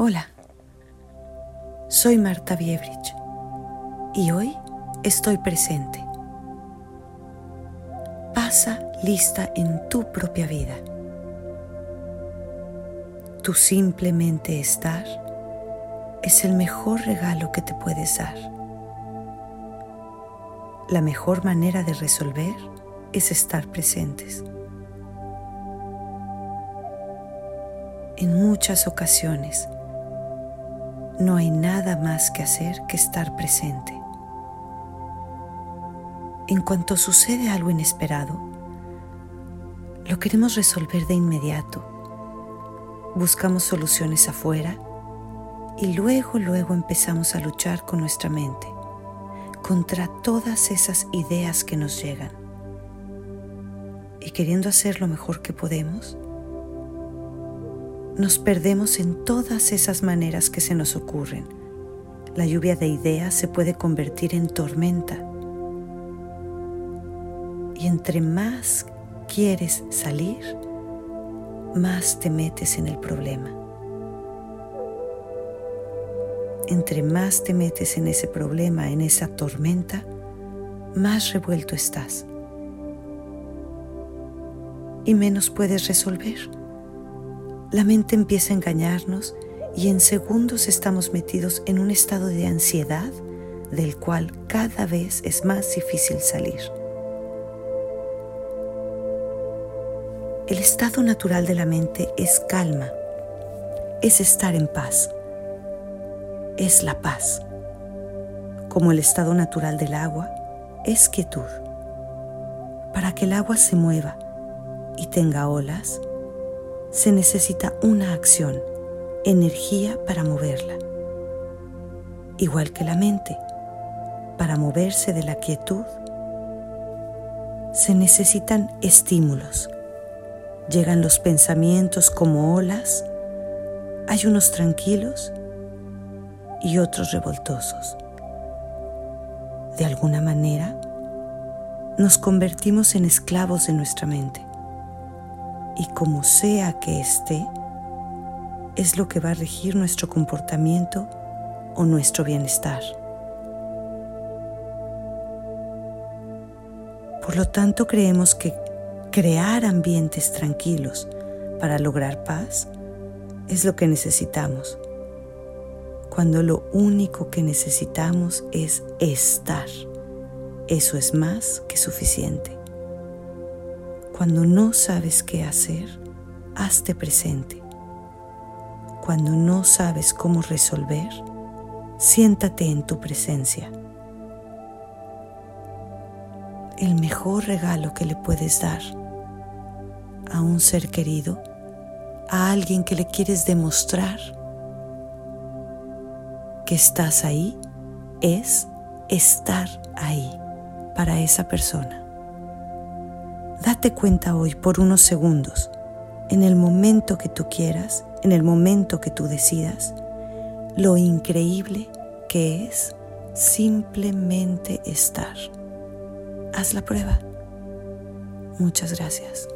Hola, soy Marta Biebrich y hoy estoy presente. Pasa lista en tu propia vida. Tu simplemente estar es el mejor regalo que te puedes dar. La mejor manera de resolver es estar presentes. En muchas ocasiones, no hay nada más que hacer que estar presente. En cuanto sucede algo inesperado, lo queremos resolver de inmediato. Buscamos soluciones afuera y luego, luego empezamos a luchar con nuestra mente contra todas esas ideas que nos llegan. Y queriendo hacer lo mejor que podemos, nos perdemos en todas esas maneras que se nos ocurren. La lluvia de ideas se puede convertir en tormenta. Y entre más quieres salir, más te metes en el problema. Entre más te metes en ese problema, en esa tormenta, más revuelto estás. Y menos puedes resolver la mente empieza a engañarnos y en segundos estamos metidos en un estado de ansiedad del cual cada vez es más difícil salir. El estado natural de la mente es calma, es estar en paz, es la paz. Como el estado natural del agua es quietud. Para que el agua se mueva y tenga olas, se necesita una acción, energía para moverla. Igual que la mente, para moverse de la quietud, se necesitan estímulos. Llegan los pensamientos como olas, hay unos tranquilos y otros revoltosos. De alguna manera, nos convertimos en esclavos de nuestra mente y como sea que esté, es lo que va a regir nuestro comportamiento o nuestro bienestar. Por lo tanto, creemos que crear ambientes tranquilos para lograr paz es lo que necesitamos, cuando lo único que necesitamos es estar. Eso es más que suficiente. Cuando no sabes qué hacer, hazte presente. Cuando no sabes cómo resolver, siéntate en tu presencia. El mejor regalo que le puedes dar a un ser querido, a alguien que le quieres demostrar que estás ahí, es estar ahí para esa persona. Date cuenta hoy por unos segundos, en el momento que tú quieras, en el momento que tú decidas, lo increíble que es simplemente estar. Haz la prueba. Muchas gracias.